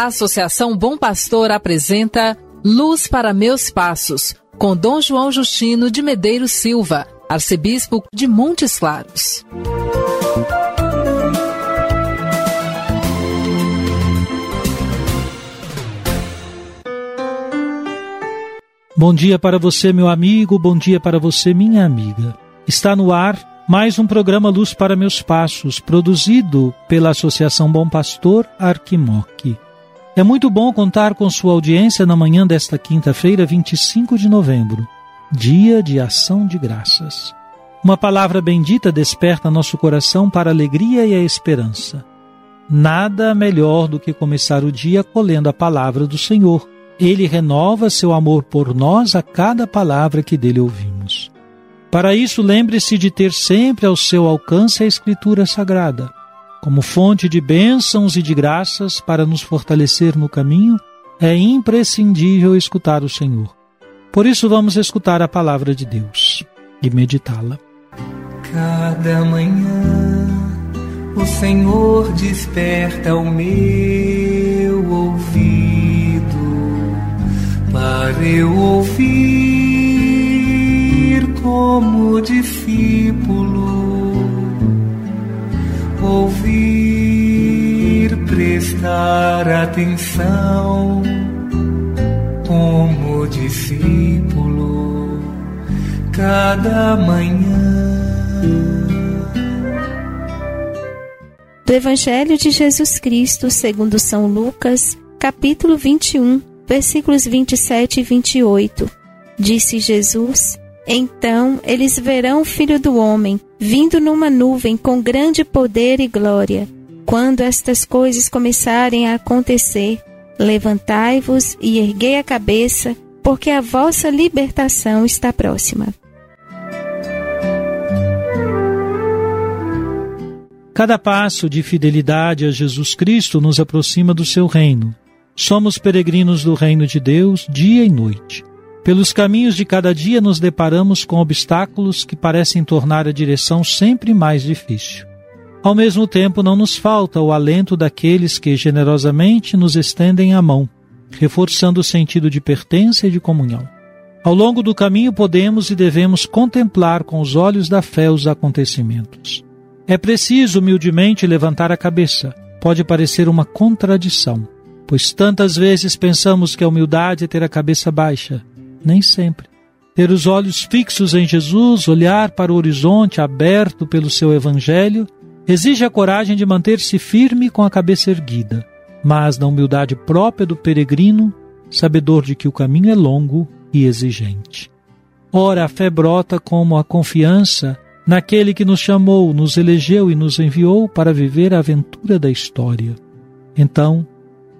A Associação Bom Pastor apresenta Luz para Meus Passos, com Dom João Justino de Medeiros Silva, arcebispo de Montes Claros. Bom dia para você, meu amigo, bom dia para você, minha amiga. Está no ar mais um programa Luz para Meus Passos, produzido pela Associação Bom Pastor Arquimoc. É muito bom contar com sua audiência na manhã desta quinta-feira, 25 de novembro, dia de ação de graças. Uma palavra bendita desperta nosso coração para a alegria e a esperança. Nada melhor do que começar o dia colhendo a palavra do Senhor. Ele renova seu amor por nós a cada palavra que dele ouvimos. Para isso, lembre-se de ter sempre ao seu alcance a Escritura Sagrada como fonte de bênçãos e de graças para nos fortalecer no caminho, é imprescindível escutar o Senhor. Por isso, vamos escutar a palavra de Deus e meditá-la. Cada manhã o Senhor desperta o meu ouvido para eu ouvir como discípulo prestar atenção como discípulo cada manhã. Do Evangelho de Jesus Cristo, segundo São Lucas, capítulo 21, versículos 27 e 28. Disse Jesus: então eles verão o Filho do Homem vindo numa nuvem com grande poder e glória. Quando estas coisas começarem a acontecer, levantai-vos e erguei a cabeça, porque a vossa libertação está próxima. Cada passo de fidelidade a Jesus Cristo nos aproxima do seu reino. Somos peregrinos do reino de Deus dia e noite. Pelos caminhos de cada dia nos deparamos com obstáculos que parecem tornar a direção sempre mais difícil. Ao mesmo tempo, não nos falta o alento daqueles que generosamente nos estendem a mão, reforçando o sentido de pertença e de comunhão. Ao longo do caminho, podemos e devemos contemplar com os olhos da fé os acontecimentos. É preciso humildemente levantar a cabeça. Pode parecer uma contradição, pois tantas vezes pensamos que a humildade é ter a cabeça baixa nem sempre. Ter os olhos fixos em Jesus, olhar para o horizonte aberto pelo seu Evangelho, exige a coragem de manter-se firme com a cabeça erguida, mas na humildade própria do peregrino, sabedor de que o caminho é longo e exigente. Ora, a fé brota como a confiança naquele que nos chamou, nos elegeu e nos enviou para viver a aventura da história. Então,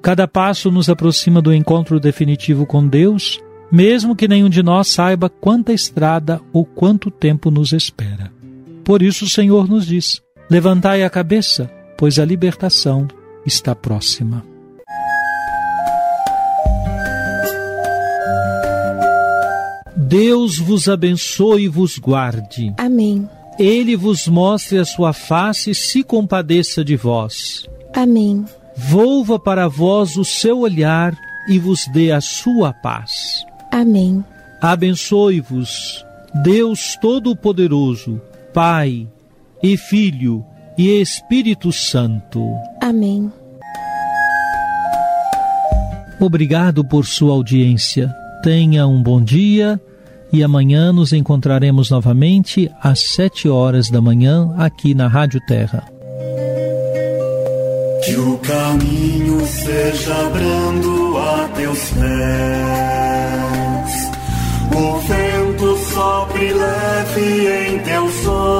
cada passo nos aproxima do encontro definitivo com Deus mesmo que nenhum de nós saiba quanta estrada ou quanto tempo nos espera. Por isso o Senhor nos diz: Levantai a cabeça, pois a libertação está próxima. Deus vos abençoe e vos guarde. Amém. Ele vos mostre a sua face e se compadeça de vós. Amém. Volva para vós o seu olhar e vos dê a sua paz. Amém. Abençoe-vos, Deus Todo-Poderoso, Pai e Filho e Espírito Santo. Amém. Obrigado por sua audiência. Tenha um bom dia e amanhã nos encontraremos novamente às sete horas da manhã aqui na Rádio Terra. Que o caminho seja brando a teus pés, o vento sopre leve em teus ombros,